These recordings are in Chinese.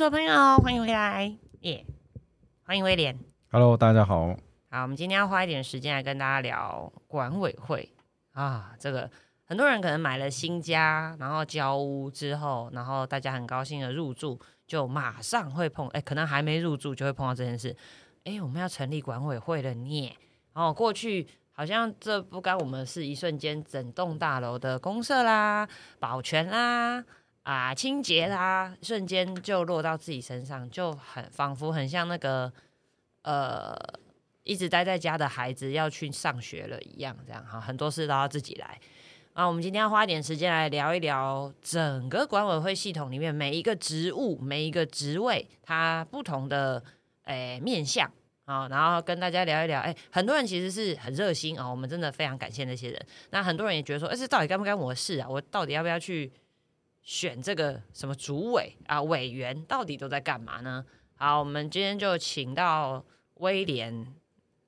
所有朋友，欢迎回来，耶、欢迎威廉。Hello，大家好。好，我们今天要花一点时间来跟大家聊管委会啊，这个很多人可能买了新家，然后交屋之后，然后大家很高兴的入住，就马上会碰，哎，可能还没入住就会碰到这件事，哎，我们要成立管委会了呢。然后过去好像这不干我们是，一瞬间整栋大楼的公社啦、保全啦。啊，清洁啦，瞬间就落到自己身上，就很仿佛很像那个呃，一直待在家的孩子要去上学了一样，这样哈，很多事都要自己来。啊，我们今天要花一点时间来聊一聊整个管委会系统里面每一个职务、每一个职位它不同的诶、面向啊，然后跟大家聊一聊。哎、很多人其实是很热心啊、我们真的非常感谢那些人。那很多人也觉得说，哎、这到底该不该我的事啊？我到底要不要去选这个什么主委啊、委员，到底都在干嘛呢？好，我们今天就请到威廉，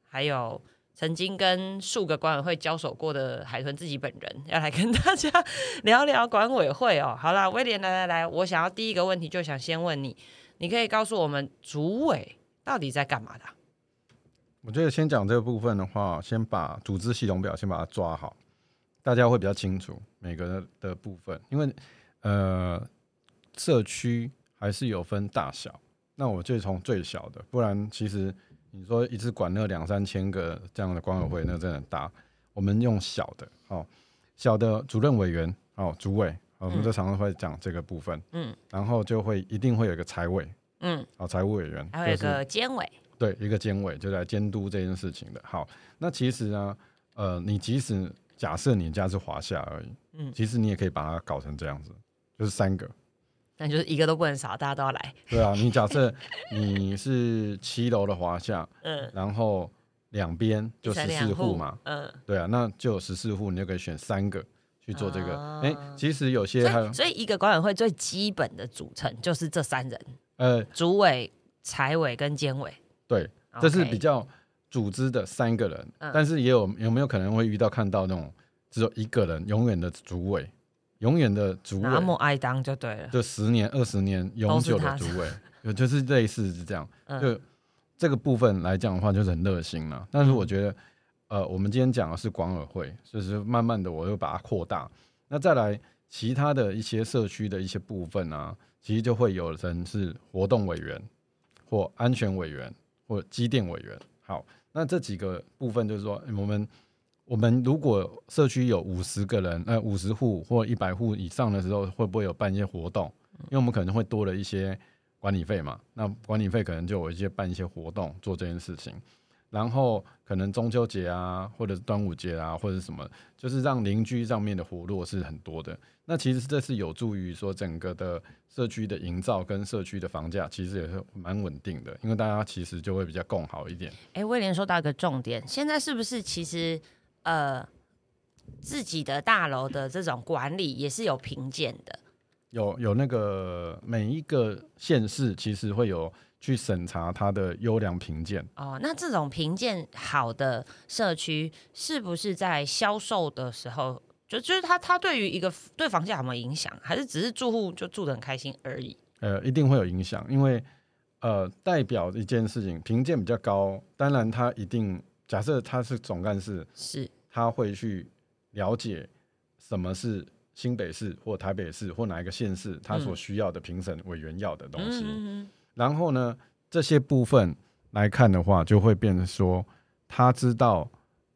还有曾经跟数个管委会交手过的海豚自己本人，要来跟大家 聊聊管委会哦。好啦，威廉，来来来，我想要第一个问题就想先问你，你可以告诉我们主委到底在干嘛的、我觉得先讲这个部分的话，先把组织系统表先把它抓好，大家会比较清楚每个的部分，因为呃，社区还是有分大小。那我就从最小的，不然其实你说一次管那两三千个这样的管委会，那真的很大。我们用小的，哦，小的主任委员，哦，主委，哦我们就常常会讲这个部分，嗯然后就会一定会有一个财委，嗯，哦，财务委员，还有一个监委，对，一个监委就来监督这件事情的。好，那其实呢，呃，你即使假设你家是华夏而已，嗯其实你也可以把它搞成这样子，就是三个。那就是一个都不能少，大家都要来。对啊，你假设你是七楼的华夏，嗯，然后两边就十四户嘛，，嗯，对啊，那就有十四户，你就可以选三个去做这个。啊哎、其实有些还有所以所以一个管委会最基本的组成就是这三人：呃，主委、财委跟监委。对，这是比较组织的三个人，嗯但是也有有没有可能会遇到看到那种只有一个人永远的主委，永远的主委，那么爱当就对了。就十年、二十年永久的主委，有就是类似是这样。嗯就这个部分来讲的话，就是很热心了。但是我觉得，呃，我们今天讲的是管委会，就是慢慢的我又把它扩大。那再来其他的一些社区的一些部分啊，其实就会有人是活动委员，或安全委员，或机电委员。好，那这几个部分就是说，我们我们如果社区有五十个人，呃，五十户或一百户以上的时候，会不会有办一些活动？因为我们可能会多了一些管理费嘛，那管理费可能就有一些办一些活动做这件事情，然后可能中秋节啊，或者是端午节啊，或者什么，就是让邻居上面的活络是很多的。那其实这是有助于说整个的社区的营造跟社区的房价其实也是蛮稳定的，因为大家其实就会比较共好一点。哎，威廉说到一个重点，现在是不是其实呃自己的大楼的这种管理也是有评鉴的？有有那个每一个县市其实会有去审查它的优良评鉴，哦，那这种评鉴好的社区，是不是在销售的时候，就就是它它对于一个对房价有没有影响，还是只是住户就住得很开心而已？呃，一定会有影响，因为呃，代表一件事情评鉴比较高，当然它一定假设他是总干事，是，他会去了解什么是新北市或台北市或哪一个县市他所需要的评审委员要的东西，嗯然后呢，这些部分来看的话，就会变成说他知道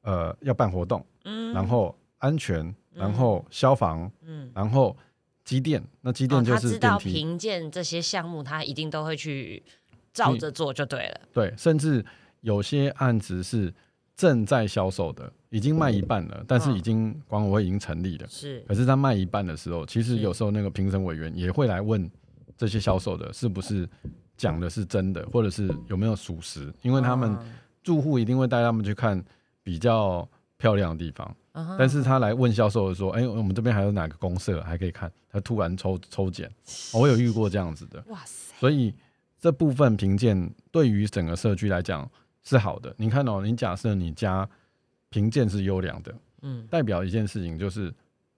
呃要办活动，嗯。然后安全，然后消防，嗯，然后机电，那机哦电就他知道。评鉴这些项目，他一定都会去照着做就对了。对，甚至有些案子是正在销售的，已经卖一半了，但是已经管委会已经成立了。是，可是他卖一半的时候，其实有时候那个评审委员也会来问这些销售的是不是讲的是真的，或者是有没有属实，因为他们嗯住户一定会带他们去看比较漂亮的地方。但是他来问销售的说：“哎、我们这边还有哪个公社还可以看？”他突然抽抽检，哦我有遇过这样子的。哇塞，所以这部分评鉴对于整个社区来讲是好的。你看哦，你假设你家评鉴是优良的，嗯代表一件事情就是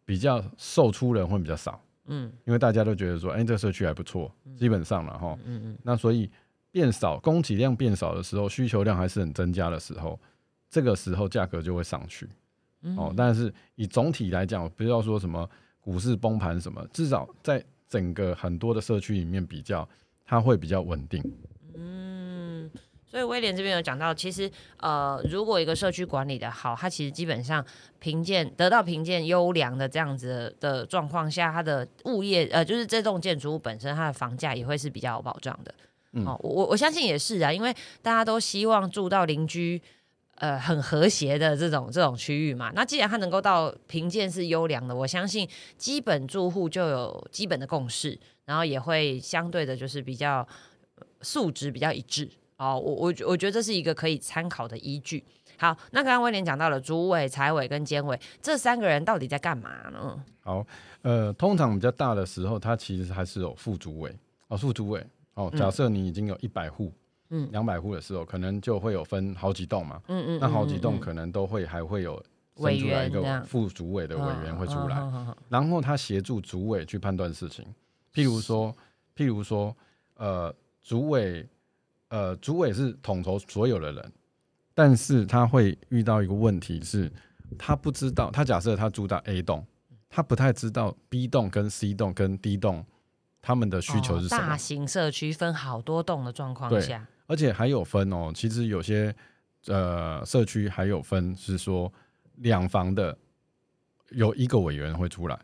比较售出人会比较少，嗯因为大家都觉得说，哎、这个社区还不错，基本上了哈。嗯嗯那所以变少，供给量变少的时候，需求量还是很增加的时候，这个时候价格就会上去。嗯哦，但是以总体来讲，不要说什么股市崩盘什么，至少在整个很多的社区里面比较，它会比较稳定。嗯，所以威廉这边有讲到，其实呃，如果一个社区管理的好，它其实基本上评鉴得到评鉴优良的这样子的状况下，它的物业呃，就是这栋建筑物本身它的房价也会是比较有保障的。嗯哦，我我我相信也是啊，因为大家都希望住到邻居。呃，很和谐的这种这种区域嘛，那既然它能够到评鉴是优良的，我相信基本住户就有基本的共识，然后也会相对的，就是比较呃素质比较一致哦。我我我觉得这是一个可以参考的依据。好，那刚刚威廉讲到了主委、财委跟监委这三个人到底在干嘛呢？好，呃，通常比较大的时候，他其实还是有副主委哦，副主委哦。嗯假设你已经有一百户，嗯两百户的时候，可能就会有分好几栋嘛。嗯嗯，那好几栋嗯可能都会还会有委生出来一个副主委的委员会出来，然后他协助主委去判断事情，譬如说，譬如说，呃，主委，呃，主委是统筹所有的人，但是他会遇到一个问题是，他不知道，他假设他住在 A 栋，他不太知道 B 栋跟 C 栋跟 D 栋他们的需求是什么，哦大型社区分好多栋的状况下，而且还有分哦，其实有些呃社区还有分是说两房的有一个委员会出来，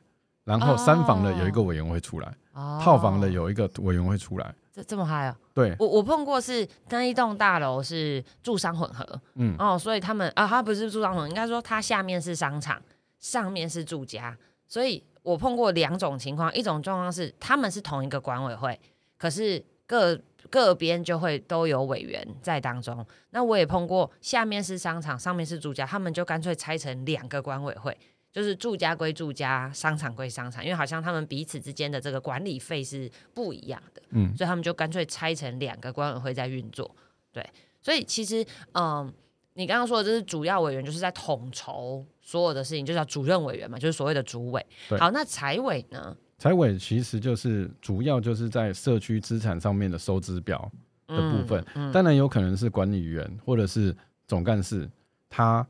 然后三房的有一个委员会出来，哦套房的有一个委员会出来。这这么嗨啊！对，我我碰过是那一栋大楼是住商混合嗯，哦，所以他们啊，他不是住商混合，应该说它下面是商场，上面是住家，所以我碰过两种情况，一种状况是他们是同一个管委会，可是各各边就会都有委员在当中。那我也碰过，下面是商场，上面是住家，他们就干脆拆成两个管委会。就是住家归住家，商场归商场，因为好像他们彼此之间的这个管理费是不一样的。嗯，所以他们就干脆拆成两个管委会在运作。对，所以其实，嗯，你刚刚说的这是主要委员，就是在统筹所有的事情，就叫主任委员嘛，就是所谓的主委。对好，那财委呢？财委其实就是主要就是在社区资产上面的收支表的部分，嗯当然有可能是管理员或者是总干事，他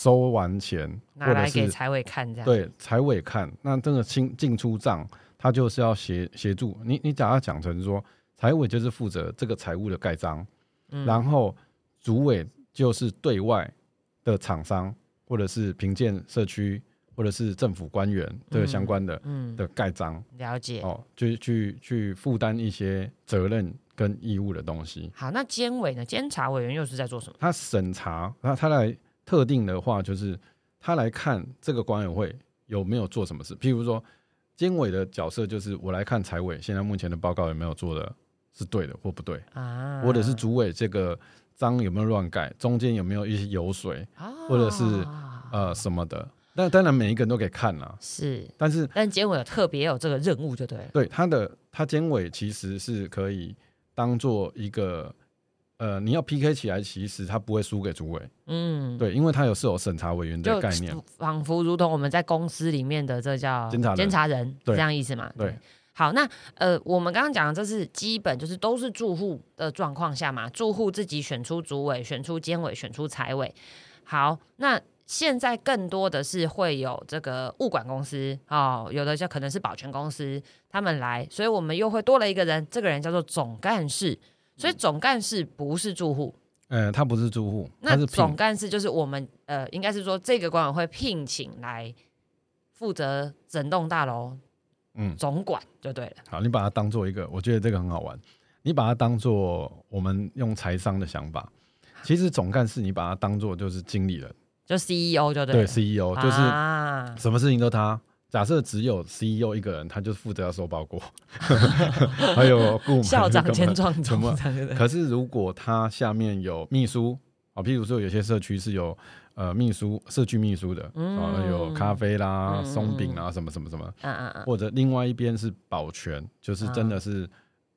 收完钱拿来给财委看这样。，对财委看，那这个清进出账，他就是要协协助你。你把它讲成说，财委就是负责这个财务的盖章，嗯然后主委就是对外的厂商或者是评鉴社区或者是政府官员这个相关的、嗯，的盖章了解。哦，就去去负担一些责任跟义务的东西。好，那监委呢？监察委员又是在做什么？他审查，他他来特定的话，就是他来看这个管委会有没有做什么事。譬如说，监委的角色就是我来看财委现在目前的报告有没有做的是对的或不对，啊，或者是主委这个章有没有乱改，中间有没有一些油水啊，或者是呃什么的。但当然每一个人都可以看啦，是，但是但监委有特别有这个任务，就对了。对他的他监委其实是可以当做一个。呃，你要 PK 起来，其实他不会输给主委，嗯，对，因为他有是有审查委员的概念，仿佛如同我们在公司里面的这叫监察人监察人对这样意思嘛？对。好，那呃，我们刚刚讲的这是基本，就是都是住户的状况下嘛，住户自己选出主委、选出监委、选出财委。好，那现在更多的是会有这个物管公司哦，有的就可能是保全公司他们来，所以我们又会多了一个人，这个人叫做总干事。所以总干事不是住户，呃，他不是住户，那总干事就是我们呃，应该是说这个管委会聘请来负责整栋大楼嗯，总管就对了。好，你把它当做一个，我觉得这个很好玩。你把它当做我们用财商的想法，其实总干事你把它当做就是经理人，就 CEO 就对对，CEO 就是啊，什么事情都他。假设只有 CEO 一个人，他就负责要收包裹，还有校长兼撞什么？总这样对不对？可是如果他下面有秘书啊，譬如说有些社区是有呃秘书、社区秘书的，啊，有咖啡啦、嗯松饼啦，什么什么什么，或者另外一边是保全，就是真的是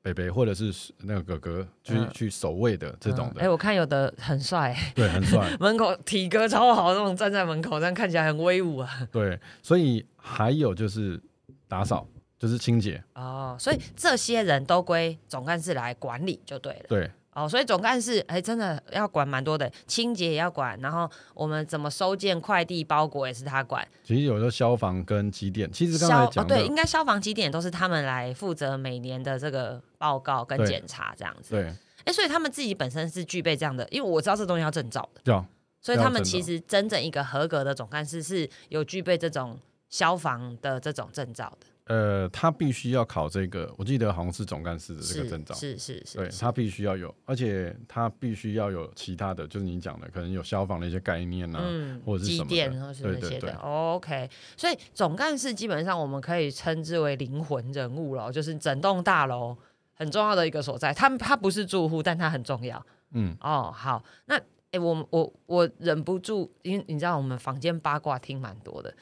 北北或者是那个哥哥去、嗯。去守卫的这种哎、的，我看有的很帅，对，很帅，门口体格超好，那种站在门口，这样看起来很威武啊。对，所以还有就是打扫就是清洁。哦，所以这些人都归总干事来管理就对了。对，哦，所以总干事哎，真的要管蛮多的，清洁也要管，然后我们怎么收件、快递、包裹也是他管。其实有时候消防跟机电，其实刚才讲的，对，应该消防机电都是他们来负责每年的这个报告跟对检查这样子。对，哎，所以他们自己本身是具备这样的，因为我知道这东西要证照的，要所以他们其实真正一个合格的总干事是有具备这种消防的这种证照的。呃，他必须要考这个，我记得好像是总干事的这是个证照。是是是，是对他必须要有，而且他必须要有其他的，就是你讲的，可能有消防的一些概念啊，嗯，或者是什么的电或是对对对那些的。OK，所以总干事基本上我们可以称之为灵魂人物了，就是整栋大楼很重要的一个所在。他他不是住户，但他很重要。嗯，哦，好，那诶，我我我忍不住，因为你知道我们房间八卦听蛮多的，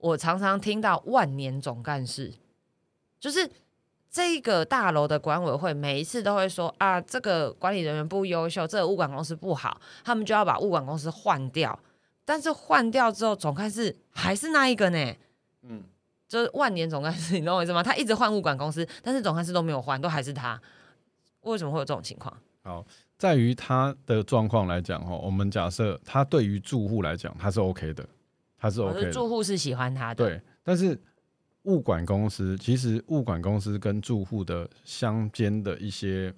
我常常听到万年总干事，就是这个大楼的管委会每一次都会说啊，这个管理人员不优秀，这个物管公司不好，他们就要把物管公司换掉。但是换掉之后，总干事还是那一个呢。嗯，就是万年总干事，你懂我意思吗？他一直换物管公司，但是总干事都没有换，都还是他。为什么会有这种情况？好，在于他的状况来讲，哈，我们假设他对于住户来讲，他是 OK 的，他是我的，住户是喜欢他的，对，但是物管公司其实物管公司跟住户的相间的一些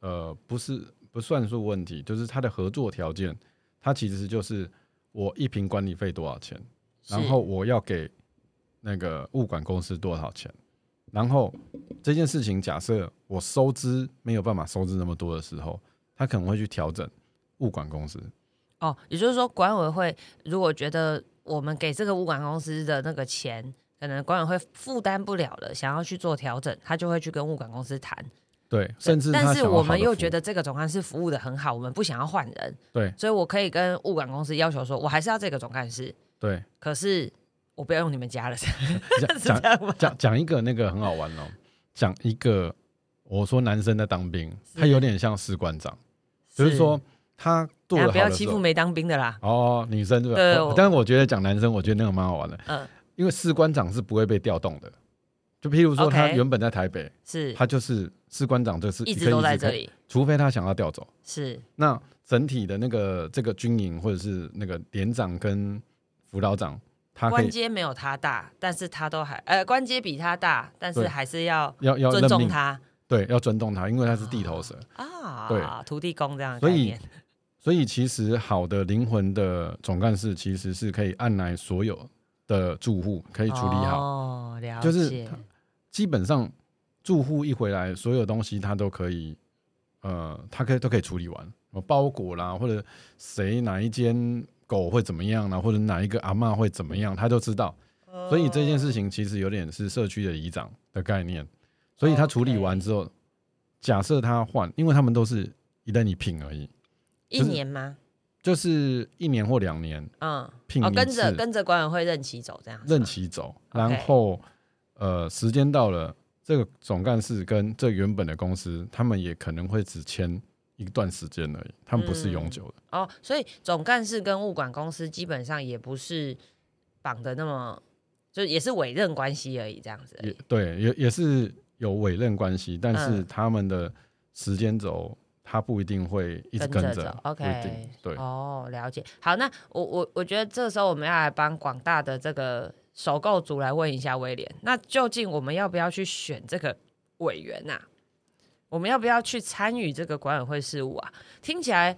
呃，不是不算数问题，就是它的合作条件，它其实就是我一瓶管理费多少钱，然后我要给那个物管公司多少钱，然后这件事情假设我收支没有办法收支那么多的时候，他可能会去调整物管公司。哦，也就是说，管委会如果觉得我们给这个物管公司的那个钱，可能管委会负担不了了，想要去做调整，他就会去跟物管公司谈。对，甚至但是我们又觉得这个总干事服务的很好，我们不想要换人，对所以我可以跟物管公司要求说，我还是要这个总干事，对，可是我不要用你们家了，讲？讲讲一个那个很好玩哦，讲一个我说男生在当兵，他有点像士官长，就是说他不要欺负没当兵的啦。哦，女生对吧？对但是我觉得讲男生，我觉得那个蛮好玩的，嗯，因为士官长是不会被调动的。就譬如说，他原本在台北，是。他就是士官长，就是一直都在这里，除非他想要调走。是。那整体的那个这个军营或者是那个连长跟辅导长，他官阶没有他大，但是他都还呃官阶比他大，但是对。还是要要要尊，重他。对，要尊重他，因为他是地头蛇。啊，对。土地公这样的所以所以其实好的灵魂的总干事其实是可以按来所有的住户可以处理好，哦，了解，就是基本上住户一回来，所有东西他都可以，呃，他可以都可以处理完，呃包裹啦，或者谁哪一间狗会怎么样啦，或者哪一个阿嬷会怎么样，他都知道。所以这件事情其实有点是社区的里长的概念，所以他处理完之后，假设他换，因为他们都是一人一品而已，一年吗？就是一年或两年嗯，哦，聘一跟着跟着管委会任期走这样，任期走，然后呃时间到了，这个总干事跟这原本的公司，他们也可能会只签一段时间而已，他们不是永久的。哦，所以总干事跟物管公司基本上也不是绑的那么，就也是委任关系而已，这样子而也。对，也也是有委任关系，但是嗯他们的时间轴，他不一定会一直跟着走，OK，对，哦，了解。好，那我我我觉得这时候我们要来帮广大的这个首购族来问一下威廉，那究竟我们要不要去选这个委员呐、我们要不要去参与这个管委会事务啊？听起来，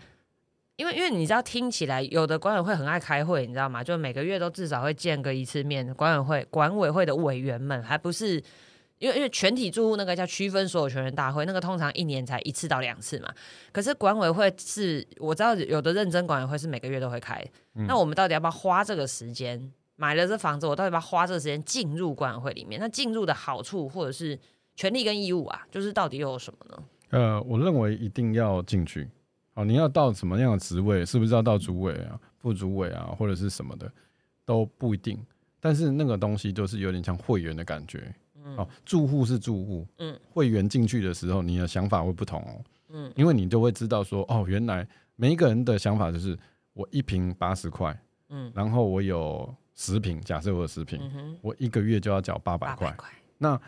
因为因为你知道，听起来有的管委会很爱开会，你知道吗？就每个月都至少会见个一次面，管委会管委会的委员们，还不是因为因为全体住户那个叫区分所有权人大会，那个通常一年才一次到两次嘛。可是管委会是我知道有的认真管委会是每个月都会开，那我们到底要不要花这个时间买了这房子，我到底要不要花这个时间进入管委会里面？那进入的好处或者是权利跟义务啊，就是到底又有什么呢？呃，我认为一定要进去。哦，你要到什么样的职位，是不是要到主委啊、副主委啊，或者是什么的，都不一定。但是那个东西就是有点像会员的感觉。哦，住户是住户，嗯，会员进去的时候，你的想法会不同哦，嗯，因为你就会知道说，哦，原来每一个人的想法就是我一瓶八十块，嗯。然后我有十瓶，假设我有十瓶，嗯，我一个月就要缴八百块。八百，块，那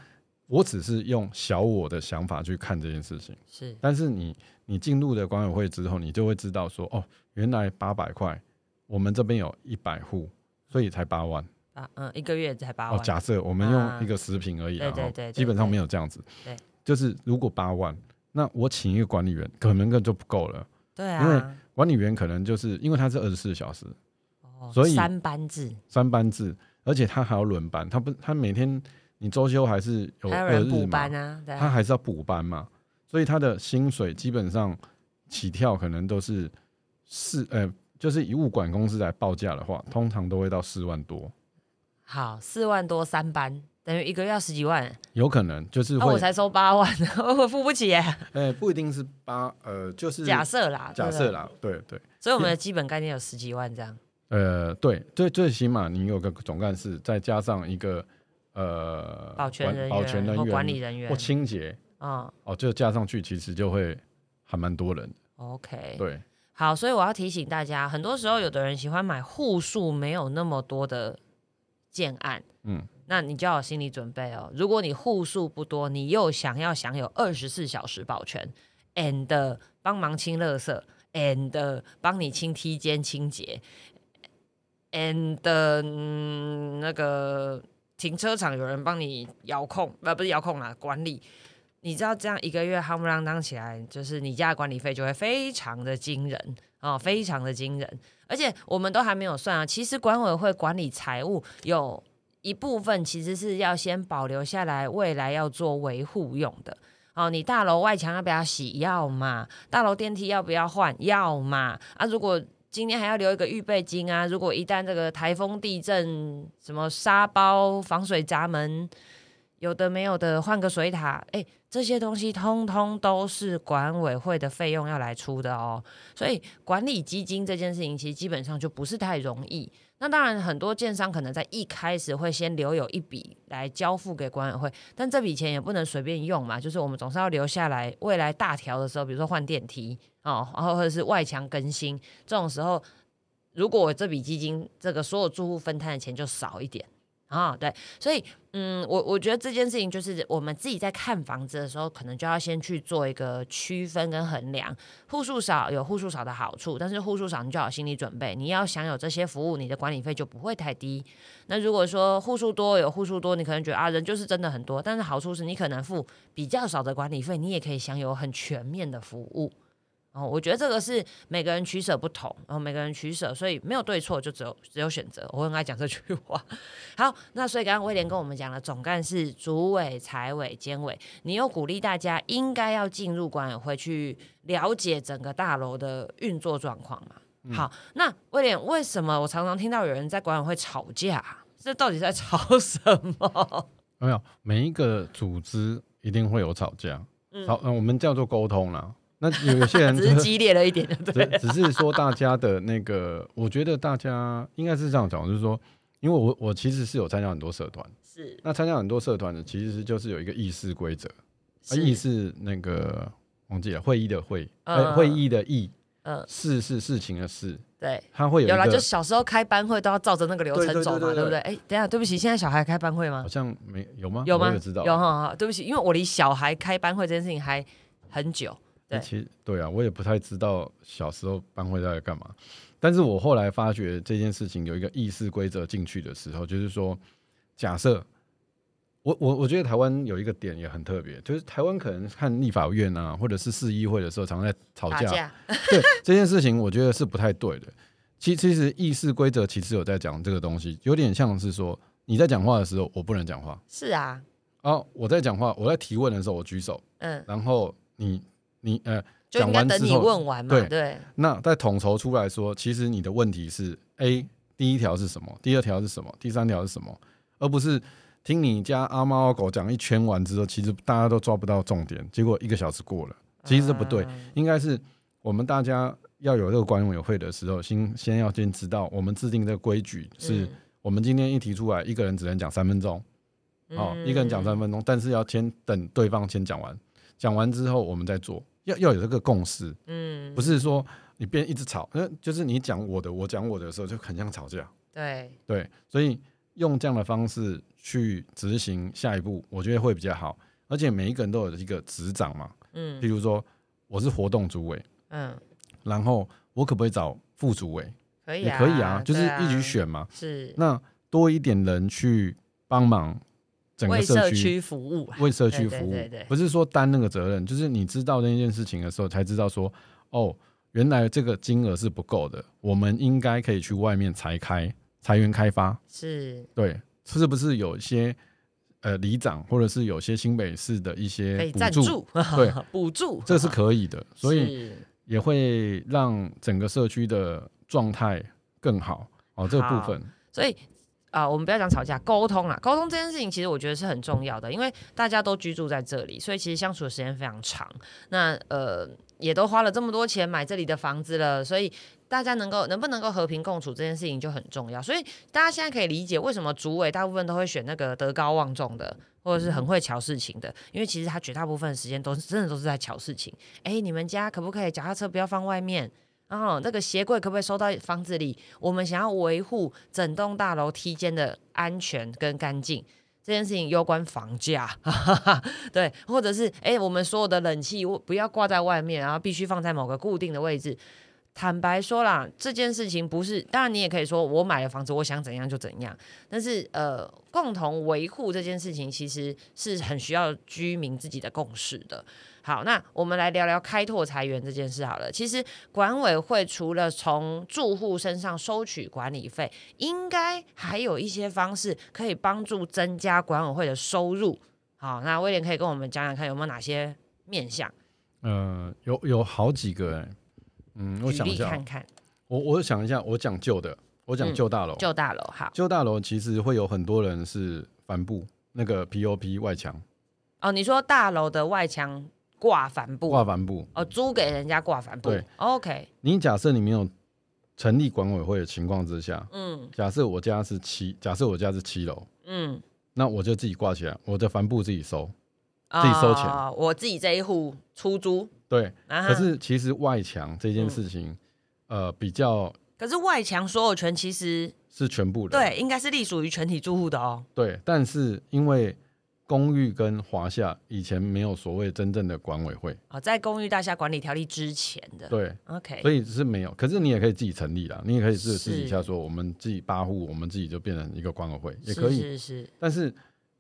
我只是用小我的想法去看这件事情，是。但是你你进入了管委会之后，你就会知道说，哦，原来八百块，我们这边有一百户，所以才八万。啊，嗯，一个月才八哦，万，假设我们啊。用一个食品而已对对对对基本上没有这样子。对，就是如果八万，那我请一个管理员可能根本就不够了。对啊。因为啊，管理员可能就是因为他是二十四小时哦所以三班制。三班制，而且他还要轮班，他不他每天你周休还是有补班，啊他还是要补班嘛，所以他的薪水基本上起跳可能都是四呃，就是以物管公司来报价的话，通常都会到四万多，好，四万多三班，等于一个月要十几万，有可能就是啊，会我才收八万，我付不起耶。呃不一定是八呃就是假设啦，假设啦，对对。所以我们的基本概念有十几万这样。呃，对，最最起码你有个总干事，再加上一个呃保全人员、保全人或员管理人员或，清洁嗯哦，就加上去，其实就会还蛮多人的。，OK，对，好，所以我要提醒大家，很多时候有的人喜欢买户数没有那么多的建案，嗯，那你就要有心理准备哦。如果你户数不多，你又想要享有二十四小时保全，and 帮忙清垃圾，and 帮你清梯间清洁，and 嗯那个停车场有人帮你遥控，呃，不是遥控啦，管理。你知道这样一个月夯不啷当起来，就是你家的管理费就会非常的惊人哦，非常的惊人。而且我们都还没有算啊，其实管委会管理财务有一部分其实是要先保留下来，未来要做维护用的。哦，你大楼外墙要不要洗？要嘛。大楼电梯要不要换？要嘛。啊，如果今天还要留一个预备金啊，如果一旦这个台风、地震、什么沙包、防水闸门，有的没有的，换个水塔，哎，这些东西通通都是管委会的费用要来出的哦。所以管理基金这件事情，其实基本上就不是太容易。那当然，很多建商可能在一开始会先留有一笔来交付给管委会，但这笔钱也不能随便用嘛，就是我们总是要留下来，未来大条的时候，比如说换电梯哦，然后或者是外墙更新这种时候，如果我这笔基金这个所有住户分摊的钱就少一点啊、对，所以嗯，我我觉得这件事情就是我们自己在看房子的时候，可能就要先去做一个区分跟衡量。户数少有户数少的好处，但是户数少你就要有心理准备，你要享有这些服务，你的管理费就不会太低。那如果说户数多有户数多，你可能觉得啊人就是真的很多，但是好处是你可能付比较少的管理费，你也可以享有很全面的服务。哦，我觉得这个是每个人取舍不同，然后每个人取舍，所以没有对错，就只有只有选择。我很爱讲这句话。好，那所以刚刚威廉跟我们讲了，总干事、主委、财委、监委，你又鼓励大家应该要进入管委会去了解整个大楼的运作状况嘛？好，那威廉，为什么我常常听到有人在管委会吵架？这到底在吵什么？没有每一个组织一定会有吵架，吵、呃我们叫做沟通啦。那有有些人 只是激烈了一点，对 不对？只只是说大家的那个，我觉得大家应该是这样讲，就是说，因为我我其实是有参加很多社团，是那参加很多社团的，其实是就是有一个议事规则，议事那个忘记了会议的会，嗯呃，会议的议，嗯，事是事情的事，对。它会有有啦，就小时候开班会都要照着那个流程走嘛，对不对？哎，等下，对不起，现在小孩开班会吗好？像没有吗？有吗？有哈，哈对不起，因为我离小孩开班会这件事情还很久。对。其实对啊，我也不太知道小时候班会在干嘛，但是我后来发觉这件事情有一个议事规则进去的时候，就是说，假设我我我觉得台湾有一个点也很特别，就是台湾可能看立法院啊，或者是市议会的时候，常常在吵架，对这件事情，我觉得是不太对的。其其实议事规则其实有在讲这个东西，有点像是说你在讲话的时候，我不能讲话。是啊，哦，我在讲话，我在提问的时候，我举手，嗯，然后你你呃就应讲该等你完之后，问完嘛，对。对，那在统筹出来说，其实你的问题是 A 第一条是什么，第二条是什么，第三条是什么，而不是听你家阿猫阿狗讲一圈完之后，其实大家都抓不到重点，结果一个小时过了，其实这不对，嗯。应该是我们大家要有这个管委会的时候，先先要先知道我们制定这个规矩是，我们今天一提出来，一个人只能讲三分钟，哦，一个人讲三分钟，但是要先等对方先讲完，讲完之后我们再做，要要有这个共识，嗯，不是说你别一直吵，那就是你讲我的，我讲我的时候就很像吵架，对，对，所以用这样的方式去执行下一步，我觉得会比较好。而且每一个人都有一个执掌嘛，嗯譬如说我是活动主委，嗯，然后我可不可以找副主委？可以啊，也可以啊，就是一起选嘛。是那多一点人去帮忙整个为社社区，服务啊，为社区服务对对。对对，不是说担那个责任，就是你知道那件事情的时候，才知道说，哦，原来这个金额是不够的，我们应该可以去外面裁开裁员开发，是。对，是不是有一些呃里长或者是有些新北市的一些补助，助，对，补助，这是可以的，所以。也会让整个社区的状态更好哦。这个部分，所以啊、我们不要讲吵架，沟通啊。沟通这件事情，其实我觉得是很重要的，因为大家都居住在这里，所以其实相处的时间非常长。那呃，也都花了这么多钱买这里的房子了，所以大家能够能不能够和平共处这件事情就很重要。所以大家现在可以理解为什么主委大部分都会选那个德高望重的。或者是很会瞧事情的，因为其实他绝大部分时间都是真的都是在瞧事情。哎，你们家可不可以脚踏车不要放外面？然后那个鞋柜可不可以收到房子里？我们想要维护整栋大楼梯间的安全跟干净，这件事情攸关房价，对，或者是哎，我们所有的冷气不要挂在外面，然后必须放在某个固定的位置。坦白说啦，这件事情不是，当然你也可以说我买了房子，我想怎样就怎样。但是呃，共同维护这件事情其实是很需要居民自己的共识的。好，那我们来聊聊开拓财源这件事好了。其实管委会除了从住户身上收取管理费，应该还有一些方式可以帮助增加管委会的收入。好，那威廉可以跟我们讲讲看有没有哪些面向，呃，有有好几个、欸，嗯，我想一下。我我想一下，我讲旧的，我讲嗯旧大楼，旧大楼好旧大楼其实会有很多人是帆布那个 POP 外墙哦，你说大楼的外墙挂帆布挂帆布，哦，租给人家挂帆布对，OK，你假设你没有成立管委会的情况之下，嗯假设我家是七，假设我家是七楼，嗯，那我就自己挂起来，我的帆布自己收。自己收钱。哦我自己这一户出租，对，啊可是其实外墙这件事情，呃，比较可是外墙所有权其实是全部的。对，应该是隶属于全体住户的哦。对，但是因为公寓跟华夏以前没有所谓真正的管委会，哦，在公寓大厦管理条例之前的。对，，OK，所以是没有。可是你也可以自己成立啦，你也可以自是私底下说，我们自己八户，我们自己就变成一个管委会，也可以。是是，但是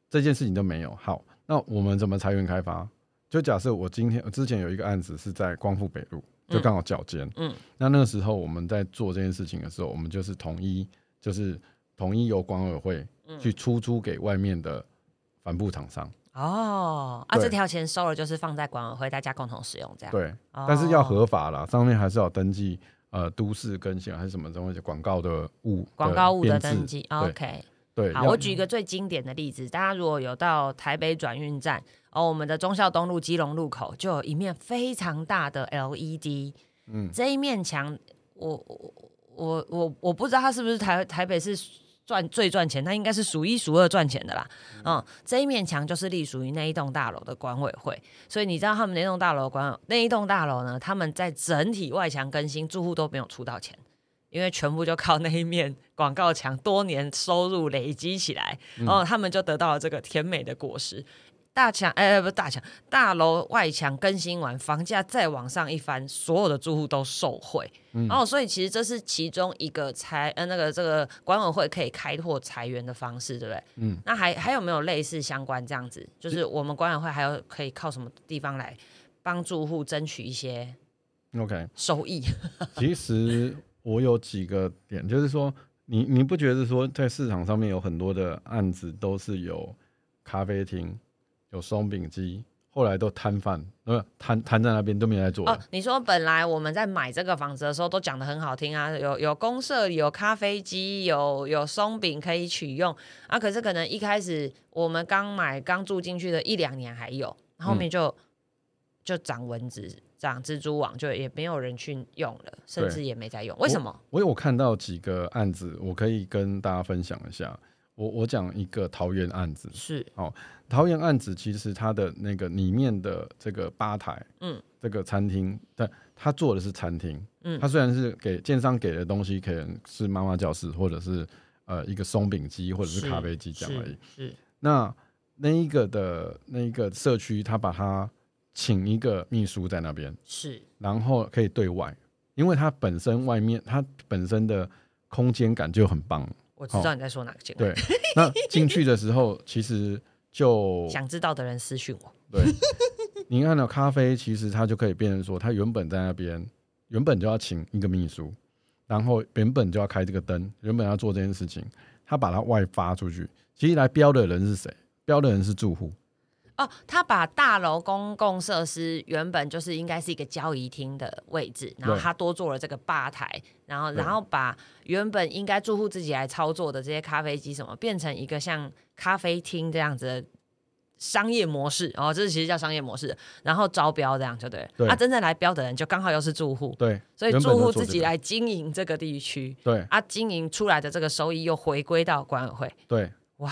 这件事情都没有。好，那我们怎么裁员开发？就假设我今天之前有一个案子是在光复北路，就刚好脚尖。嗯，那那个时候我们在做这件事情的时候，我们就是统一，就是统一由管委会嗯去出租给外面的帆布厂商。哦，啊，对这条钱收了就是放在管委会，大家共同使用这样。对，哦但是要合法啦，上面还是要登记呃都市更新还是什么东西广告的物广告物的登记，OK。对，好，我举一个最经典的例子，大家如果有到台北转运站，哦，我们的忠孝东路基隆路口就有一面非常大的 LED，嗯这一面墙，我我我我我不知道它是不是台台北是赚最赚钱，它应该是数一数二赚钱的啦。嗯，这一面墙就是隶属于那一栋大楼的管委会，所以你知道他们那栋大楼管那一栋大楼呢，他们在整体外墙更新，住户都没有出到钱。因为全部就靠那一面广告墙多年收入累积起来，然后他们就得到了这个甜美的果实。大墙，哎、不是大墙，大楼外墙更新完，房价再往上一翻，所有的住户都受惠。然后，所以其实这是其中一个财呃那个这个管委会可以开拓财源的方式，对不对？嗯。那还还有没有类似相关这样子？就是我们管委会还有可以靠什么地方来帮住户争取一些 OK。收益？其实我有几个点，就是说，你你不觉得说在市场上面有很多的案子都是有咖啡厅、有松饼机，后来都摊贩，呃，摊摊在那边都没人在做了。哦，你说本来我们在买这个房子的时候都讲的很好听啊，有有公社有咖啡机，有有松饼可以取用啊。可是可能一开始我们刚买刚住进去的一两年还有，后面就、就长蚊子、长蜘蛛网，就也没有人去用了，甚至也没在用。为什么？我有看到几个案子，我可以跟大家分享一下。我我讲一个桃园案子，是哦桃园案子其实它的那个里面的这个吧台，嗯，这个餐厅，但他做的是餐厅，嗯他虽然是给建商给的东西，可能是妈妈教室或者是呃一个松饼机或者是是咖啡机这样而已。是是那那一个的那一个社区，他把他请一个秘书在那边，是，然后可以对外，因为它本身外面它本身的空间感就很棒。我知道你在说哪个节目。对，那进去的时候其实就想知道的人私讯我。对，你看到咖啡，其实它就可以变成说，它原本在那边原本就要请一个秘书，然后原本就要开这个灯，原本要做这件事情，他把它外发出去。其实来标的人是谁？标的人是住户。哦，他把大楼公共设施原本就是应该是一个交易厅的位置，然后他多做了这个吧台，然后然后把原本应该住户自己来操作的这些咖啡机什么，变成一个像咖啡厅这样子的商业模式，哦，这是其实叫商业模式，然后招标这样就对啊，真正来标的人就刚好又是住户，对所以住户自己来经营这个地区，对。啊，经营出来的这个收益又回归到管委会。对，哇，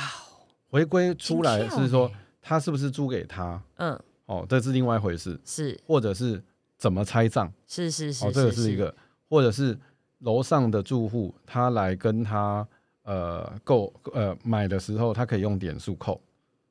回归出来是说亮他是不是租给他？嗯，哦，这是另外一回事，是或者是怎么拆账？是是是，哦，这个是一个，或者是楼上的住户他来跟他呃购呃买的时候，他可以用点数扣。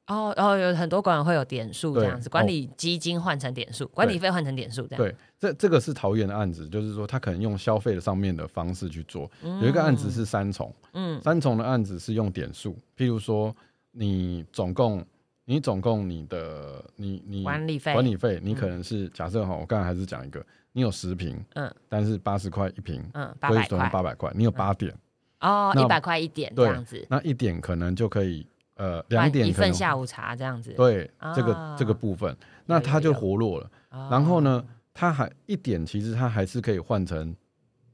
哦然哦，有很多管委会有点数这样子，管理基金换成点数，管理费换成点数这样。对，这这个是桃园的案子，就是说他可能用消费的上面的方式去做。有一个案子是三重，嗯三重的案子是用点数，譬如说你总共你总共你的你你管理费。管理费，你可能是、假设哈，我刚才还是讲一个，你有十瓶，嗯。但是八十块一瓶，嗯，八百块。八百块，你有八点，哦，一百块一点这样子，那一点可能就可以呃两点一份下午茶这样子。对这个啊这个部分，那它就活络了。哦，然后呢，它还一点其实它还是可以换成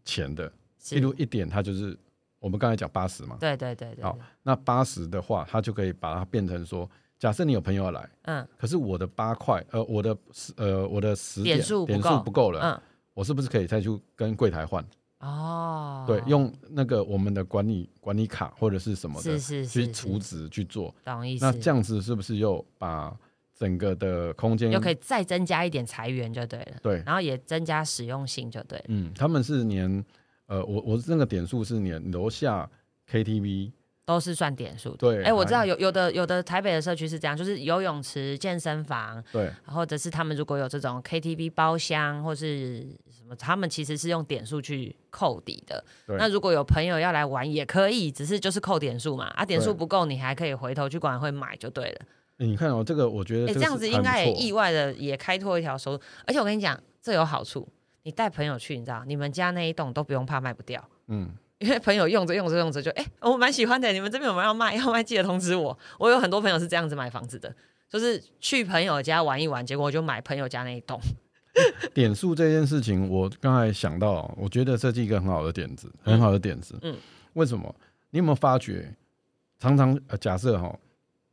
钱的，例如一点它就是我们刚才讲八十嘛，对对对对，好，那八十的话，它就可以把它变成说，假设你有朋友要来，嗯。可是我的八块，呃，我的十呃我的十点点数不点够数不够了，嗯，我是不是可以再去跟柜台换？哦，对，用那个我们的管理管理卡或者是什么的是是是去储值去做，懂意思。那这样子是不是又把整个的空间又可以再增加一点裁员就对了，对，然后也增加实用性就对了。嗯，他们是连呃，我我那个点数是连楼下 KTV 都是算点数的。对哎、我知道有有的有的台北的社区是这样，就是游泳池、健身房，对或者是他们如果有这种 KTV 包厢或是什么，他们其实是用点数去扣底的。对那如果有朋友要来玩也可以，只是就是扣点数嘛。啊，点数不够，你还可以回头去管委会买就对了。欸你看哦，这个我觉得哎、这样子应该也意外的也开拓一条收入，而且我跟你讲，这有好处，你带朋友去，你知道，你们家那一栋都不用怕卖不掉。嗯，因为朋友用着用着用着就哎、我蛮喜欢的，你们这边有没有要卖？要卖记得通知我。我有很多朋友是这样子买房子的，就是去朋友家玩一玩，结果我就买朋友家那一栋。点数这件事情，我刚才想到，我觉得这是一个很好的点子，很好的点子。嗯为什么？你有没有发觉，常常呃，假设哈，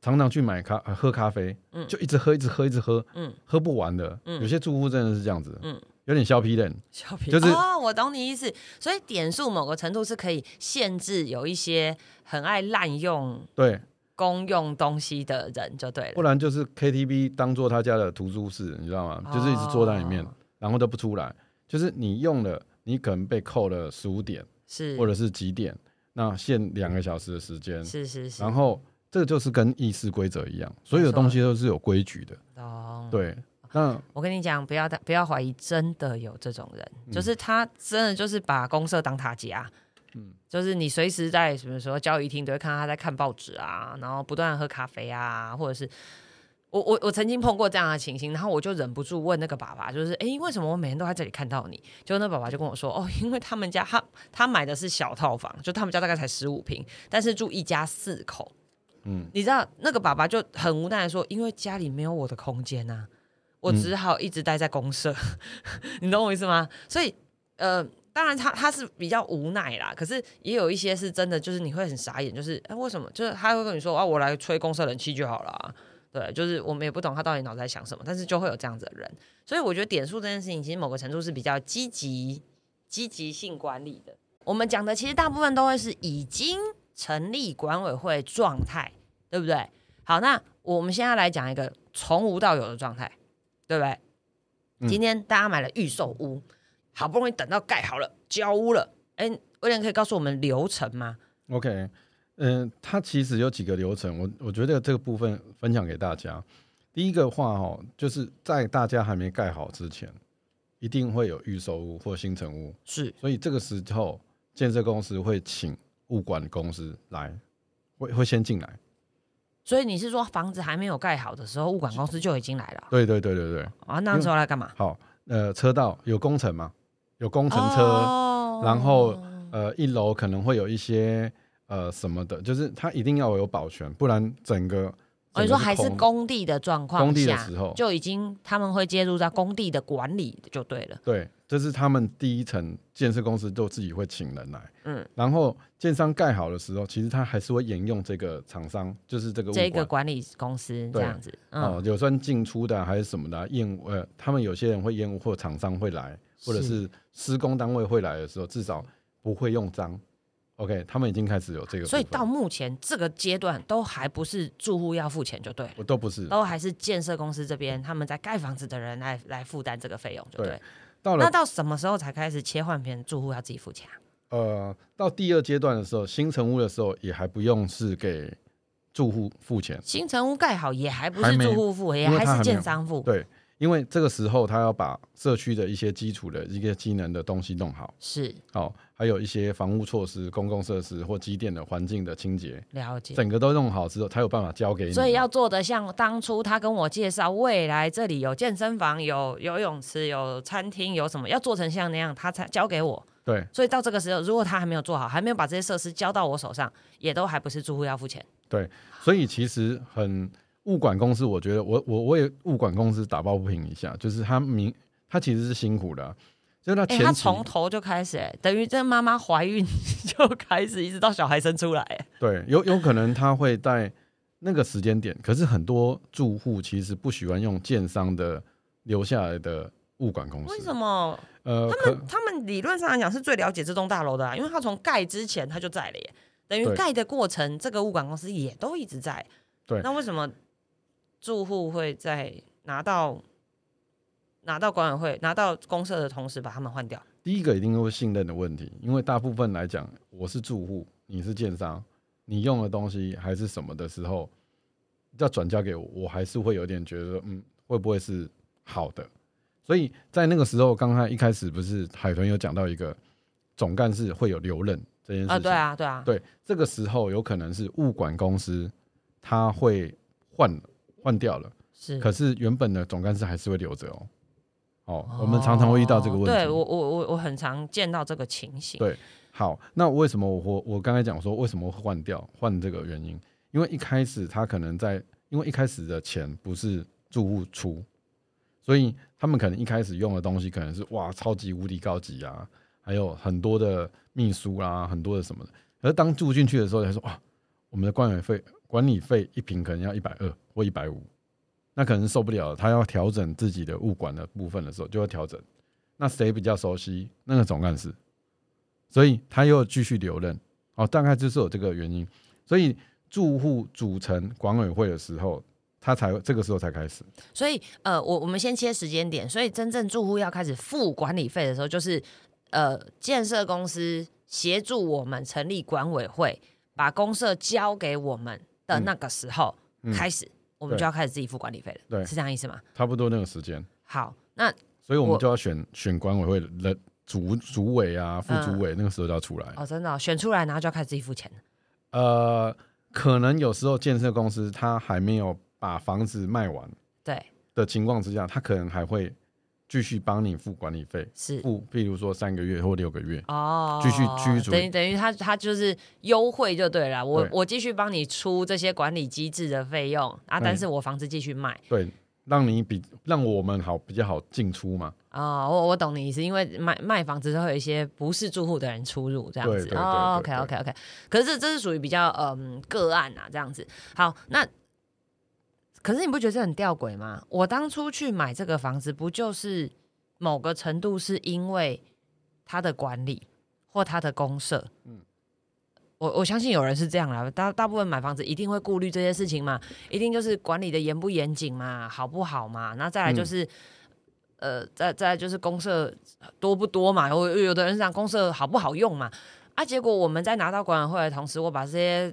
常常去买咖、呃喝咖啡，嗯就一直喝，一直喝，一直喝，嗯，喝不完的。嗯有些住户真的是这样子，嗯有点削皮人。削皮就是哦，我懂你意思。所以点数某个程度是可以限制有一些很爱滥用对，公用东西的人，就对了。不然就是 KTV 当做他家的图书室，你知道吗？就是一直坐在里面，哦然后都不出来。就是你用了，你可能被扣了十五点是或者是几点，那限两个小时的时间。是是是，然后这个就是跟议事规则一样，所有的东西都是有规矩的。懂。对，那我跟你讲，不要不要怀疑，真的有这种人，就是他真的就是把公社当他家。嗯就是你随时在什么时候交易厅都会看到他在看报纸啊，然后不断地喝咖啡啊，或者是我我我曾经碰过这样的情形，然后我就忍不住问那个爸爸，就是诶，为什么我每天都在这里看到你？就那爸爸就跟我说，哦，因为他们家他他买的是小套房，就他们家大概才十五平，但是住一家四口。嗯，你知道那个爸爸就很无奈的说，因为家里没有我的空间呐、我只好一直待在公社，你懂我意思吗？所以呃，当然他他是比较无奈啦，可是也有一些是真的，就是你会很傻眼，就是哎、为什么？就是他会跟你说啊，我来吹公社冷气就好了啊。对，就是我们也不懂他到底脑子在想什么，但是就会有这样子的人，所以我觉得点数这件事情，其实某个程度是比较积极、积极性管理的。我们讲的其实大部分都会是已经成立管委会状态，对不对？好，那我们现在来讲一个从无到有的状态，对不对？嗯今天大家买了预售屋，好不容易等到盖好了，交屋了，哎，威廉可以告诉我们流程吗？OK，嗯，它其实有几个流程，我我觉得这个部分分享给大家。第一个话哦，就是在大家还没盖好之前，一定会有预售屋或新城屋，是所以这个时候建设公司会请物管公司来，会会先进来。所以你是说房子还没有盖好的时候，物管公司就已经来了对对对对对，啊？那时候来干嘛？好，呃，车道有工程嘛，有工程车，哦然后呃，一楼可能会有一些呃什么的，就是它一定要有保全，不然整个哦，你整个说还是工地的状况工地的下时候，就已经他们会介入到工地的管理就对了。对，这是他们第一层建设公司都自己会请人来，嗯，然后建商盖好的时候，其实他还是会沿用这个厂商，就是这个物这个管管理公司这对样子，嗯，哦，有算进出的啊还是什么的啊验屋呃，他们有些人会验屋，或厂商会来，或者是。是施工单位会来的时候，至少不会用脏。OK，他们已经开始有这个，所以到目前这个阶段都还不是住户要付钱就对了，我都不是都还是建设公司这边他们在盖房子的人来来负担这个费用就对对了。那到什么时候才开始切换变成住户要自己付钱啊？呃到第二阶段的时候，新成屋的时候也还不用是给住户付钱，新城屋盖好也还不是住户付，也还是建商付。对，因为这个时候他要把社区的一些基础的一个机能的东西弄好，是好、还有一些防护措施、公共设施或机电的环境的清洁，了解。整个都弄好之后，才有办法交给你。所以要做的像当初他跟我介绍，未来这里有健身房、有游泳池、有餐厅、有什么，要做成像那样，他才交给我。对所以到这个时候，如果他还没有做好，还没有把这些设施交到我手上，也都还不是住户要付钱。对所以其实很物管公司，我觉得我我我也物管公司打抱不平一下，就是他明他其实是辛苦的啊、就是他前期、从头就开始、哎，等于这妈妈怀孕就开始，一直到小孩生出来、哎对有有可能他会在那个时间点，可是很多住户其实不喜欢用建商的留下来的物管公司。为什么？呃，他们他们理论上来讲是最了解这栋大楼的、啊，因为他从盖之前他就在了耶，等于对盖的过程，这个物管公司也都一直在。对那为什么住户会在拿到拿到管委会拿到公社的同时把他们换掉？第一个一定会信任的问题，因为大部分来讲，我是住户，你是建商，你用的东西还是什么的时候，要转交给我，我还是会有点觉得，嗯，会不会是好的？所以在那个时候，刚才一开始不是海豚有讲到一个总干事会有留任这件事情，啊，对啊，对啊，对，这个时候有可能是物管公司他会换换掉了，是。可是原本的总干事还是会留着哦。哦，我们常常会遇到这个问题。对我我我我很常见到这个情形。对好，那为什么我我我刚才讲说为什么会换掉换这个原因？因为一开始他可能在，因为一开始的钱不是住户出，所以他们可能一开始用的东西可能是哇超级无敌高级啊，还有很多的秘书啊、很多的什么的。可是当住进去的时候，他说哇，我们的管理费管理费一平可能要一百二或一百五，那可能受不了了，他要调整自己的物管的部分的时候就要调整。那谁比较熟悉？那个总干事。所以他又继续留任，哦，大概就是有这个原因。所以住户组成管委会的时候，他才这个时候才开始。所以呃，我我们先切时间点，所以真正住户要开始付管理费的时候，就是呃，建设公司协助我们成立管委会，把公社交给我们的那个时候、嗯开始，我们就要开始自己付管理费了，对。是这样意思吗？差不多那个时间，好，那所以我我们就要选选管委会的主主委啊、副主委，那个时候就要出来。哦，真的哦、选出来，然后就要开始自己付钱了。呃，可能有时候建设公司他还没有把房子卖完对，的情况之下，他可能还会继续帮你付管理费，是。付，譬如说三个月或六个月。哦，继续居住等于等于他他就是优惠就对了，我我继续帮你出这些管理机制的费用啊，但是我房子继续卖。对，让你比让我们好比较好进出嘛。哦，我我懂你意思，因为卖卖房子都会有一些不是住户的人出入这样子。哦，OK OK OK，可是这这是属于比较嗯个案啊这样子。好，那可是你不觉得这很吊诡吗？我当初去买这个房子，不就是某个程度是因为它的管理或它的公社？嗯，我我相信有人是这样啦，大大部分买房子一定会顾虑这些事情嘛，一定就是管理的严不严谨嘛，好不好嘛，那再来就是。呃，再再来就是公社多不多嘛？有有的人是讲公社好不好用嘛？啊，结果我们在拿到管委会的同时，我把这些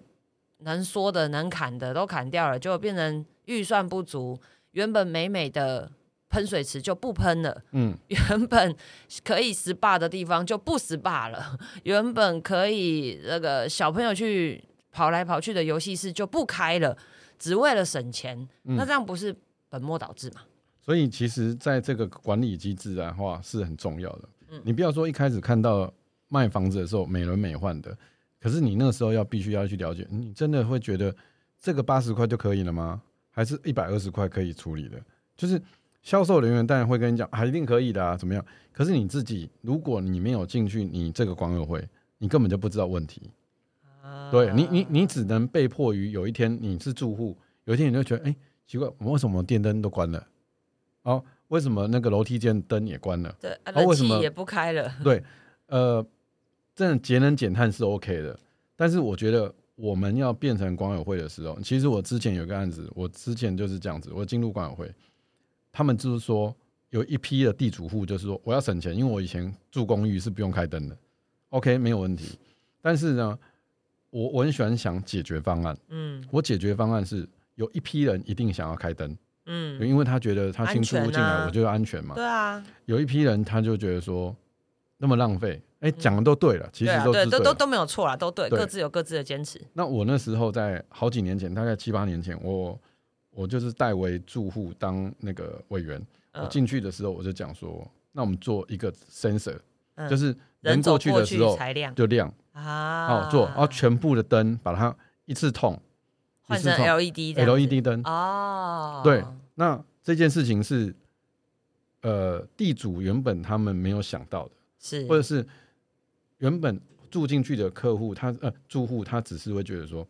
能说的、能砍的都砍掉了，就变成预算不足，原本美美的喷水池就不喷了，嗯，原本可以 SPA 的地方就不 SPA 了，原本可以那个小朋友去跑来跑去的游戏室就不开了，只为了省钱，嗯。那这样不是本末倒置吗？所以其实在这个管理机制的话是很重要的。嗯。你不要说一开始看到卖房子的时候美轮美奂的，可是你那个时候要必须要去了解，你真的会觉得这个八十块就可以了吗？还是一百二十块可以处理的？就是销售人员当然会跟你讲，啊，一定可以的啊，怎么样？可是你自己，如果你没有进去你这个管委会，你根本就不知道问题。对你，你你只能被迫于有一天你是住户，有一天你就觉得，哎、奇怪，我们为什么电灯都关了？哦，为什么那个楼梯间灯也关了？对，啊啊为什么冷气也不开了，对，呃，真的节能减碳是 OK 的，但是我觉得我们要变成管委会的时候，其实我之前有个案子，我之前就是这样子，我进入管委会，他们就是说有一批的地主户就是说我要省钱，因为我以前住公寓是不用开灯的，OK 没有问题，但是呢，我我很喜欢想解决方案，嗯。我解决方案是有一批人一定想要开灯，嗯，因为他觉得他新出入进来，我就要安全嘛，对啊，有一批人他就觉得说那么浪费，哎、讲的都对了，其实都对都都都没有错啦，都对，对各自有各自的坚持。那我那时候在好几年前，大概七八年前，我我就是代为住户当那个委员，我嗯进去的时候我就讲说，那我们做一个 sensor，、嗯就是人人过去的时候才亮就亮，啊，哦做，然后全部的灯把它一次通，一换成 LED 这样子 LED 灯，哦，对，那这件事情是呃地主原本他们没有想到的。是或者是原本住进去的客户，他呃住户他只是会觉得说，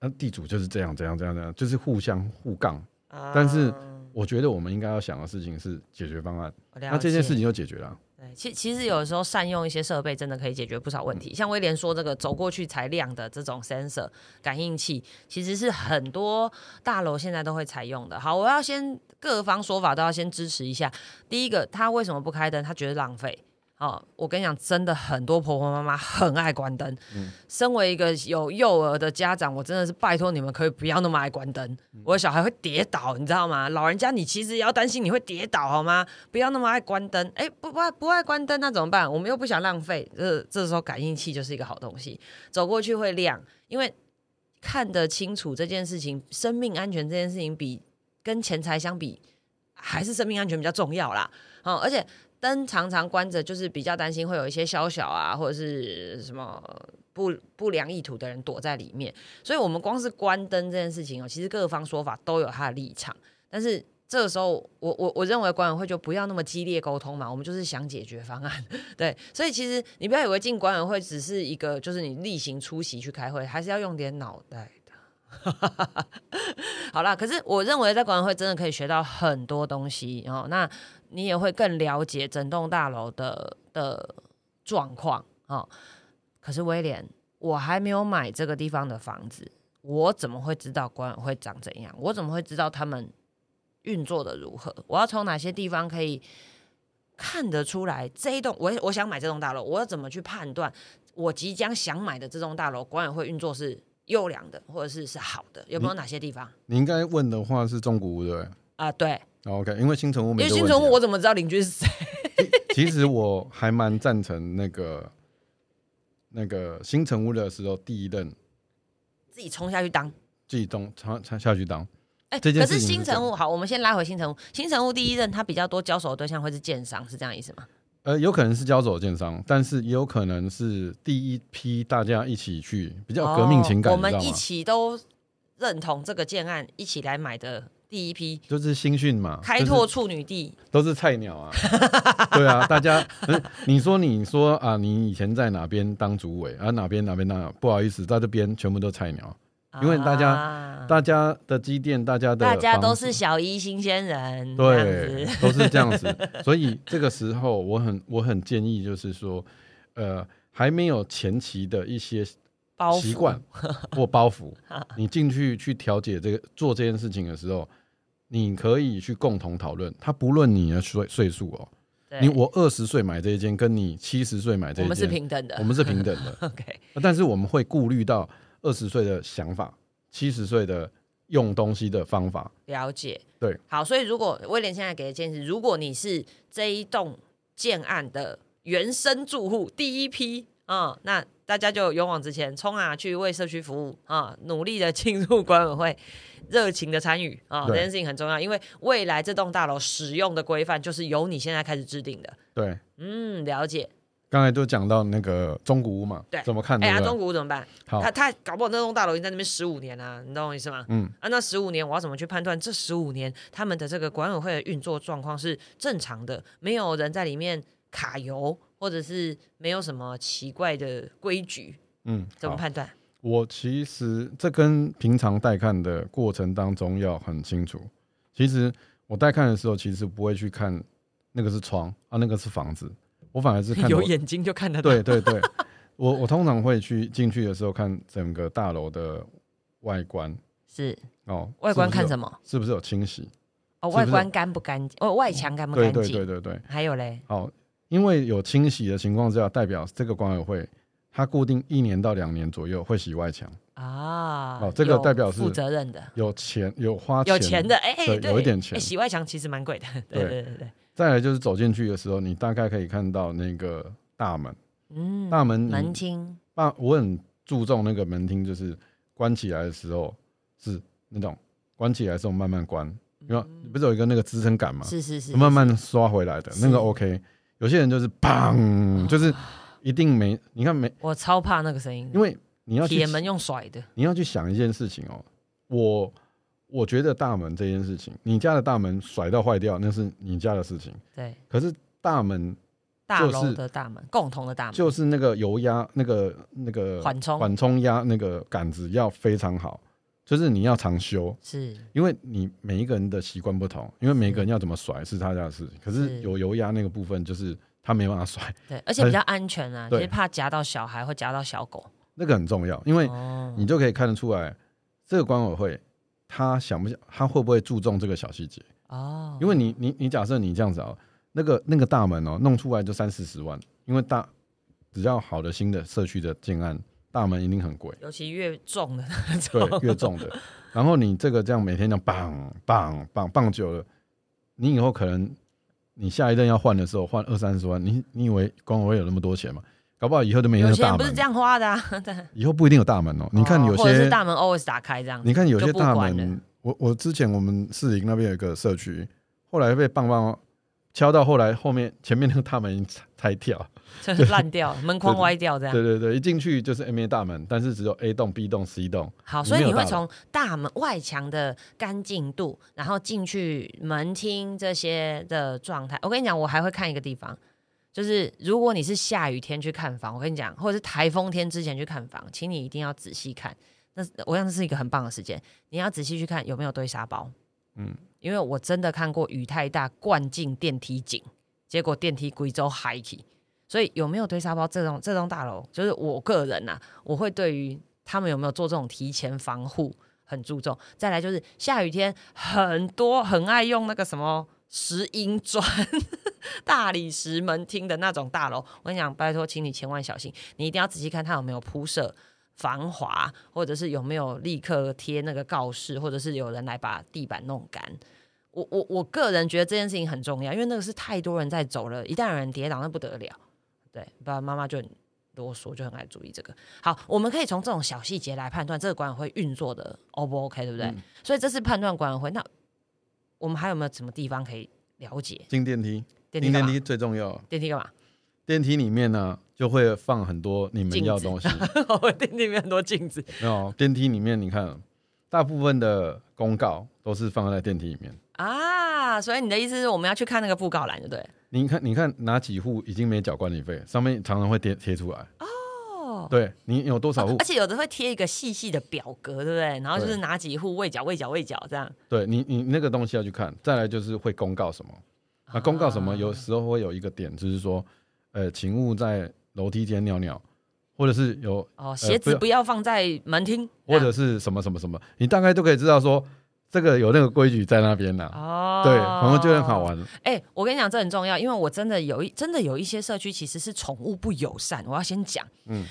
那、地主就是这样这样这样这样，就是互相互杠。但是啊我觉得我们应该要想的事情是解决方案，那这件事情就解决了。对，其其实有的时候善用一些设备，真的可以解决不少问题。像威廉说这个走过去才亮的这种 sensor 感应器，其实是很多大楼现在都会采用的。好，我要先各方说法都要先支持一下。第一个，他为什么不开灯？他觉得浪费。哦，我跟你讲，真的很多婆婆妈妈很爱关灯。身为一个有幼儿的家长，我真的是拜托你们可以不要那么爱关灯。我的小孩会跌倒，你知道吗？老人家你其实也要担心你会跌倒，好吗？不要那么爱关灯。哎，不不爱不爱关灯那怎么办？我们又不想浪费，这这时候感应器就是一个好东西，走过去会亮，因为看得清楚这件事情，生命安全这件事情比跟钱财相比，还是生命安全比较重要啦。哦，而且灯常常关着，就是比较担心会有一些宵小啊，或者是什么不不良意图的人躲在里面。所以，我们光是关灯这件事情哦，其实各方说法都有它的立场。但是这个时候，我我我认为管委会就不要那么激烈沟通嘛，我们就是想解决方案。对，所以其实你不要以为进管委会只是一个，就是你例行出席去开会，还是要用点脑袋。哈哈哈好啦，可是我认为在管委会真的可以学到很多东西哦。那你也会更了解整栋大楼的的状况哦。可是威廉，我还没有买这个地方的房子，我怎么会知道管委会长怎样？我怎么会知道他们运作的如何？我要从哪些地方可以看得出来这一栋我我想买这栋大楼，我要怎么去判断我即将想买的这栋大楼管委会运作是优良的，或者是是好的？有没有哪些地方你应该问的话是中古屋对不对啊、对，哦？OK，因为新城屋因没这个问题啊、为新城屋我怎么知道邻居是谁？其实我还蛮赞成那个那个新城屋的时候，第一任自己冲下去当。自己动下下下去当。哎、可是新城屋好，我们先拉回新城屋。新城屋第一任他比较多交手的对象会是建商，是这样意思吗？呃，有可能是交手建商，但是也有可能是第一批大家一起去比较革命情感，哦我们一？起都认同这个建案，一起来买的第一批就是新训嘛，开拓处女地。就是都是菜鸟啊，对啊，大家，呃你说你说啊，你以前在哪边当主委啊，哪边哪边那不好意思，在这边全部都菜鸟，因为大家啊。大家的积淀，大家的大家都是小一新鲜人，对，都是这样子。所以这个时候，我很我很建议，就是说，呃，还没有前期的一些习惯 或包袱，你进去去调解这个做这件事情的时候，你可以去共同讨论。他不论你的岁岁数哦，你我二十岁买这一间，跟你七十岁买这我们是，平等的。我。们是平等的，OK，但是我们会顾虑到二十岁的想法，七十岁的用东西的方法。了解。对，好，所以如果威廉现在给的建议是，如果你是这一栋建案的原生住户第一批，嗯，那大家就勇往直前，冲啊，去为社区服务啊，努力的进入管委会，热情的参与啊，这件事情很重要，因为未来这栋大楼使用的规范就是由你现在开始制定的。对，嗯，了解。刚才都讲到那个中古屋嘛，对怎么看？哎呀，中古屋怎么办？好他，他搞不好那栋大楼已经在那边十五年了、你懂我意思吗？嗯，啊，那十五年我要怎么去判断这十五年他们的这个管委会的运作状况是正常的，没有人在里面卡油，或者是没有什么奇怪的规矩，嗯，怎么判断？我其实这跟平常带看的过程当中要很清楚。其实我带看的时候，其实不会去看那个是窗啊，那个是房子，我反而是看 有眼睛就看得到。对对对，我我通常会去进去的时候看整个大楼的外观是哦，外观看？什么？是不是有清洗？哦，外观干不干净？哦，外墙干不对干净？对对对对，还有嘞，哦，因为有清洗的情况之下，代表这个管委会它固定一年到两年左右会洗外墙，啊，哦这个代表是负责任的，有钱有花有钱的，哎，对对，有一点钱哎洗外墙其实蛮贵的，对对对对对，再来就是走进去的时候，你大概可以看到那个大门，嗯，大门门厅。那我很注重那个门厅，就是关起来的时候是那种关起来的时候慢慢关，因为你不是有一个那个支撑杆嘛？是是是，慢慢刷回来的那个 OK。有些人就是砰，就是一定没，你看没，我超怕那个声音，因为你要铁门用甩的，你要去想一件事情哦，我我觉得大门这件事情，你家的大门甩到坏掉，那是你家的事情。对，可是大门大楼就是的大门，共同的大门，就是那个油压，那个那个缓冲。缓冲压那个杆子要非常好，就是你要常修，是。因为你每一个人的习惯不同，因为每一个人要怎么甩是他家的事情。可是是有油压那个部分，就是他没办法甩，对，而且比较安全啊，就对。是怕夹到小孩或夹到小狗，那个很重要，因为哦。你就可以看得出来，这个管委会他想不想，他会不会注重这个小细节。哦，因为你你你假设你这样子啊，那个那个大门哦，弄出来就三四十万，因为大只要好的新的社区的建案，大门一定很贵，尤其越重的那对种，，越重的。然后你这个这样每天这样棒棒棒棒久了，你以后可能你下一任要换的时候换二三十万，你你以为管委会有那么多钱吗？搞不好以后都没有大门不是这，样花的啊，以后不一定有大门哦。你看有哦或者是些大门 always 打开这样子，你看有些大门，我我之前我们士林那边有一个社区，后来被棒棒敲到，后来后面前面那个大门已经拆拆掉。就是烂掉，门框歪掉这样 对。对对，一进去就是 M A 大门，但是只有 A 栋、B 栋、C 栋。好，所以你会从大门外墙的干净度，然后进去门厅这些的状态。我跟你讲，我还会看一个地方，就是如果你是下雨天去看房，我跟你讲，或者是台风天之前去看房，请你一定要仔细看。那我想这是一个很棒的时间，你要仔细去看有没有堆沙包。嗯，因为我真的看过雨太大灌进电梯井，结果电梯贵州海起。所以有没有堆沙包这栋这栋大楼，就是我个人呐、我会对于他们有没有做这种提前防护很注重。再来就是下雨天很多很爱用那个什么石英砖、大理石门厅的那种大楼，我跟你讲，拜托，请你千万小心，你一定要仔细看它有没有铺设。防滑，或者是有没有立刻贴那个告示，或者是有人来把地板弄干。我我我个人觉得这件事情很重要，因为那个是太多人在走了，一旦有人跌倒，那不得了。对，爸爸妈妈就很啰嗦，就很爱注意这个。好，我们可以从这种小细节来判断这个管委会运作的 O 不 OK，对不对？嗯所以这是判断管委会。那我们还有没有什么地方可以了解？进电梯，电梯？进电梯最重要。电梯干嘛？电梯里面呢，就会放很多你们要的东西。我 电梯里面很多镜子没有，电梯里面你看，大部分的公告都是放在电梯里面。啊，所以你的意思是我们要去看那个布告栏，对不对？你看，你看哪几户已经没缴管理费，上面常常会贴贴出来。哦，对你有多少户而？且有的会贴一个细细的表格，对不对？然后就是对哪几户未缴、未缴、未缴这样。对你，你那个东西要去看。再来就是会公告什么，那公告什么，有时候会有一个点，就是说，呃，请勿在楼梯间尿尿，或者是有，哦，鞋子不要放在门厅，或者是什么什么什么，你大概都可以知道说这个有那个规矩在那边呢、哦，对，然后就很好。玩。哎、我跟你讲，这很重要，因为我真的有一真的有一些社区其实是宠物不友善，我要先讲。嗯，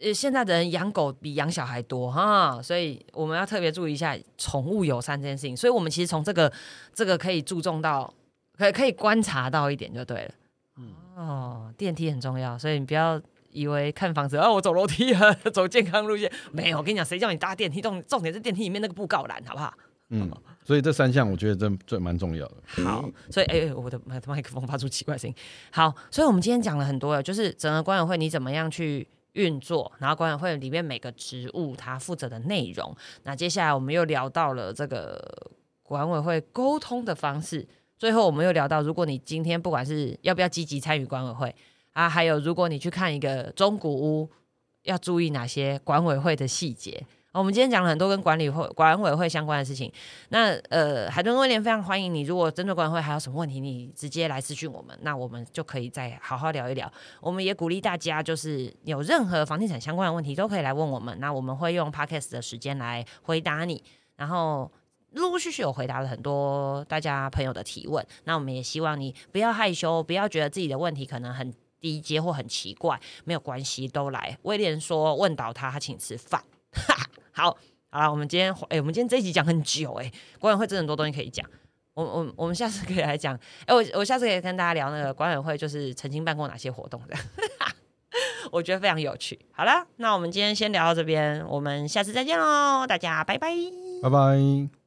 呃，现在的人养狗比养小孩多哈，所以我们要特别注意一下宠物友善这件事情。所以我们其实从这个这个可以注重到，可可以观察到一点就对了。嗯哦，电梯很重要，所以你不要以为看房子啊，我走楼梯啊，走健康路线，没有。我跟你讲，谁叫你搭电梯？重重点是电梯里面那个布告栏，好不好？嗯，所以这三项我觉得真最蛮重要的。好，所以哎、哎我的麦麦克风发出奇怪声音。好，所以我们今天讲了很多了，就是整个管委会你怎么样去运作，然后管委会里面每个职务它负责的内容。那接下来我们又聊到了这个管委会沟通的方式，最后我们又聊到，如果你今天不管是要不要积极参与管委会啊，还有如果你去看一个中古屋，要注意哪些管委会的细节。我们今天讲了很多跟管理会、管委会相关的事情。那呃，海豚威廉非常欢迎你。如果针对管委会还有什么问题，你直接来私讯我们，那我们就可以再好好聊一聊。我们也鼓励大家，就是有任何房地产相关的问题都可以来问我们，那我们会用 podcast 的时间来回答你。然后陆陆续续有回答了很多大家朋友的提问，那我们也希望你不要害羞，不要觉得自己的问题可能很低阶或很奇怪，没有关系，都来。威廉说问倒他，他请吃饭。好，好了，我们今天哎、我们今天这一集讲很久哎、管委会真的很多东西可以讲。我我我们下次可以来讲，哎、我我下次可以跟大家聊那个管委会，就是曾经办过哪些活动的，我觉得非常有趣。好了，那我们今天先聊到这边，我们下次再见喽，大家拜拜。拜拜。